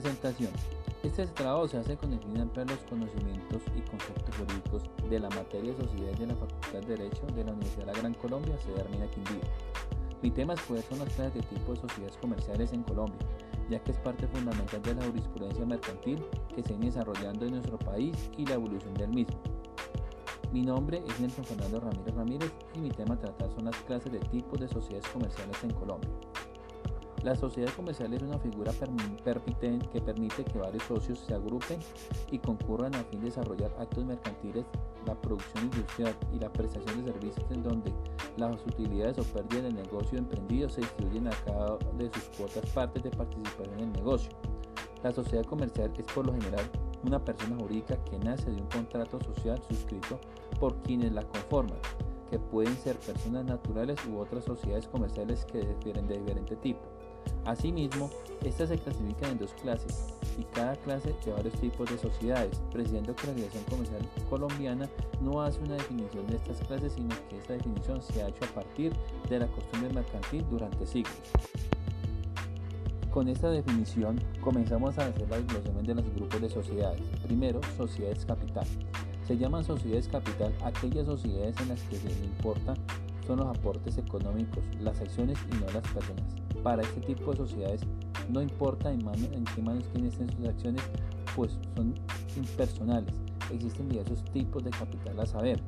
Presentación. Este trabajo se hace con el fin de ampliar los conocimientos y conceptos jurídicos de la materia de sociedades de la Facultad de Derecho de la Universidad de la Gran Colombia, sede Armina Quindío. Mi tema escoger son las clases de tipo de sociedades comerciales en Colombia, ya que es parte fundamental de la jurisprudencia mercantil que se viene desarrollando en nuestro país y la evolución del mismo. Mi nombre es Nelson Fernando Ramírez Ramírez y mi tema a tratar son las clases de tipos de sociedades comerciales en Colombia. La sociedad comercial es una figura que permite que varios socios se agrupen y concurran a fin de desarrollar actos mercantiles, la producción industrial y la prestación de servicios en donde las utilidades o pérdidas del negocio emprendido se distribuyen a cada de sus cuotas partes de participación en el negocio. La sociedad comercial es por lo general una persona jurídica que nace de un contrato social suscrito por quienes la conforman, que pueden ser personas naturales u otras sociedades comerciales que difieren de diferente tipo. Asimismo, estas se clasifican en dos clases y cada clase de varios tipos de sociedades, precisando que la legislación comercial colombiana no hace una definición de estas clases, sino que esta definición se ha hecho a partir de la costumbre mercantil durante siglos. Con esta definición comenzamos a hacer la desglosamiento de los grupos de sociedades. Primero, sociedades capital. Se llaman sociedades capital aquellas sociedades en las que se le importa son los aportes económicos, las acciones y no las personas. Para este tipo de sociedades no importa en, en qué manos tienen sus acciones, pues son impersonales. Existen diversos tipos de capital a saber.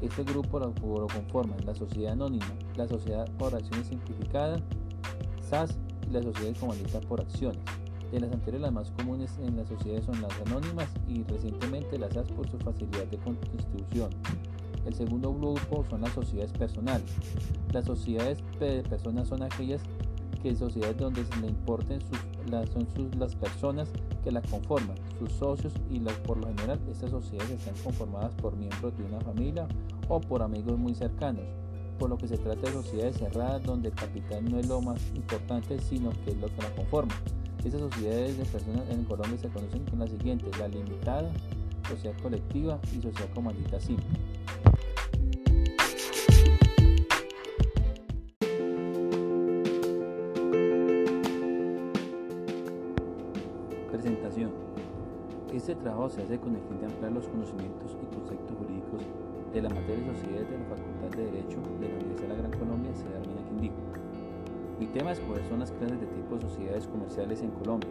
Este grupo lo, conforman la sociedad anónima, la sociedad por acciones simplificada, SAS y la sociedad comandita por acciones. De las anteriores, las más comunes en las sociedades son las anónimas y recientemente las SAS por su facilidad de constitución. El segundo grupo son las sociedades personales. Las sociedades de personas son aquellas que sociedades donde le importen sus, las, son sus, las personas que la conforman, sus socios y las, por lo general estas sociedades están conformadas por miembros de una familia o por amigos muy cercanos, por lo que se trata de sociedades cerradas donde el capital no es lo más importante sino que es lo que la conforma. Estas sociedades de personas en Colombia se conocen con las siguientes, la limitada, sociedad colectiva y sociedad comandita simple. Presentación. Este trabajo se hace con el fin de ampliar los conocimientos y conceptos jurídicos de la materia de sociedades de la Facultad de Derecho de la Universidad de la Gran Colombia, sede Armenia Quindío. Mi tema escoger son las clases de tipo de sociedades comerciales en Colombia,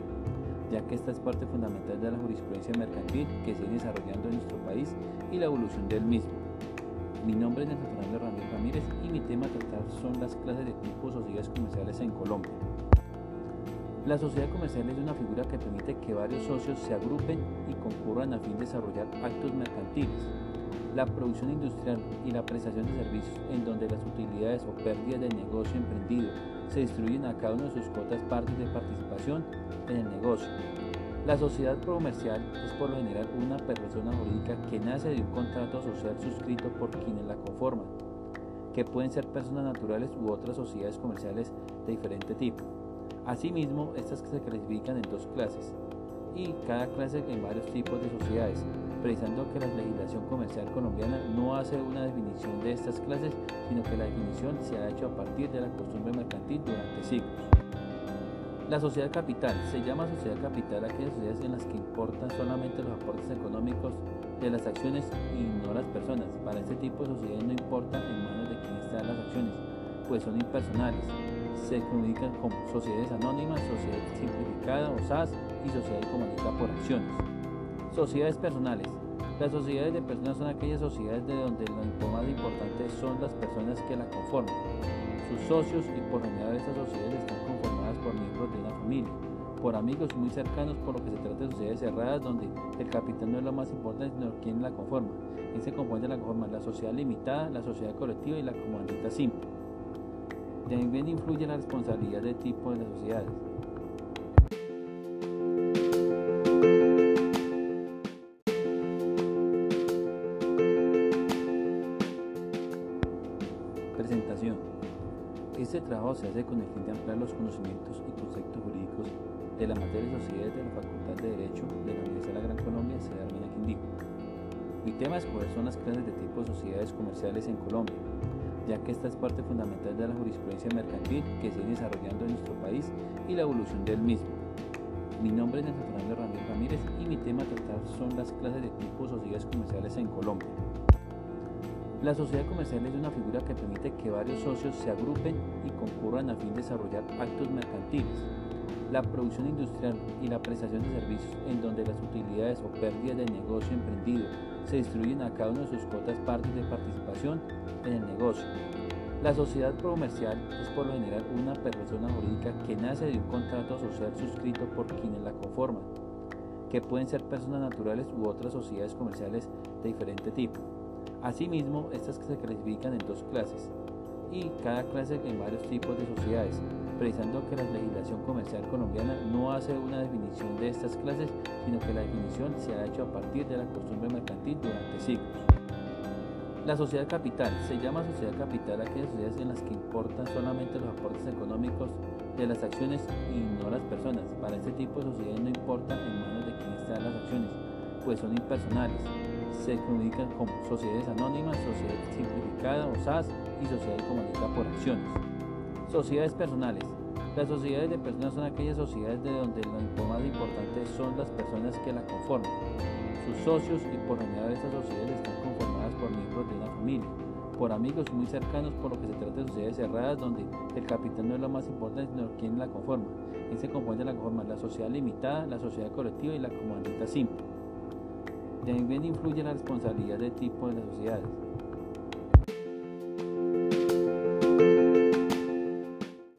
ya que esta es parte fundamental de la jurisprudencia mercantil que se viene desarrollando en nuestro país y la evolución del mismo. Mi nombre es Nelson Fernando Ramírez Ramírez y mi tema a tratar son las clases de tipo de sociedades comerciales en Colombia. La sociedad comercial es una figura que permite que varios socios se agrupen y concurran a fin de desarrollar actos mercantiles, la producción industrial y la prestación de servicios en donde las utilidades o pérdidas del negocio emprendido se distribuyen a cada una de sus cuotas partes de participación en el negocio. La sociedad comercial es por lo general una persona jurídica que nace de un contrato social suscrito por quienes la conforman, que pueden ser personas naturales u otras sociedades comerciales de diferente tipo. Asimismo, estas se clasifican en dos clases y cada clase en varios tipos de sociedades, precisando que la legislación comercial colombiana no hace una definición de estas clases, sino que la definición se ha hecho a partir de la costumbre mercantil durante siglos. La sociedad capital se llama sociedad capital a aquellas sociedades en las que importan solamente los aportes económicos de las acciones y no las personas. Para este tipo de sociedades no importa en manos de quién están las acciones, pues son impersonales se comunican como sociedades anónimas, sociedad simplificada o SAS y sociedad comandita por acciones. Sociedades personales. Las sociedades de personas son aquellas sociedades de donde lo más importante son las personas que la conforman. Sus socios y por general estas sociedades están conformadas por miembros de una familia, por amigos muy cercanos, por lo que se trata de sociedades cerradas donde el capital no es lo más importante, sino quién la conforma. ¿Quién se compone la conforma? La sociedad limitada, la sociedad colectiva y la comandita simple. También influye la responsabilidad de tipo de las sociedades. Presentación. Este trabajo se hace con el fin de ampliar los conocimientos y conceptos jurídicos de la materia de sociedades de la Facultad de Derecho de la Universidad de la Gran Colombia, sede Armenia Quindío. Mi tema es cuáles son las clases de tipo de sociedades comerciales en Colombia, ya que esta es parte fundamental de la jurisprudencia mercantil que viene desarrollando en nuestro país y la evolución del mismo. Mi nombre es Nelson Fernando Ramírez Ramírez y mi tema a tratar son las clases de tipo sociedades comerciales en Colombia. La sociedad comercial es una figura que permite que varios socios se agrupen y concurran a fin de desarrollar actos mercantiles. La producción industrial y la prestación de servicios en donde las utilidades o pérdidas del negocio emprendido se distribuyen a cada una de sus cuotas partes de participación en el negocio. La sociedad comercial es por lo general una persona jurídica que nace de un contrato social suscrito por quienes la conforman, que pueden ser personas naturales u otras sociedades comerciales de diferente tipo. Asimismo, estas se clasifican en dos clases y cada clase en varios tipos de sociedades, precisando que la legislación comercial colombiana no hace una definición de estas clases, sino que la definición se ha hecho a partir de la costumbre mercantil durante siglos. La sociedad capital se llama sociedad capital a aquellas sociedades en las que importan solamente los aportes económicos de las acciones y no las personas. Para este tipo de sociedades no importa en manos de quién están las acciones, pues son impersonales se comunican como sociedades anónimas, sociedad simplificada o SAS y sociedades comunicadas por acciones. Sociedades personales. Las sociedades de personas son aquellas sociedades de donde lo más importante son las personas que la conforman. Sus socios y por general estas sociedades están conformadas por miembros de una familia, por amigos muy cercanos, por lo que se trata de sociedades cerradas donde el capital no es lo más importante, sino quien la conforma. ¿Quién se compone la conforma? La sociedad limitada, la sociedad colectiva y la comandita simple. También influye la responsabilidad de tipo de las sociedades.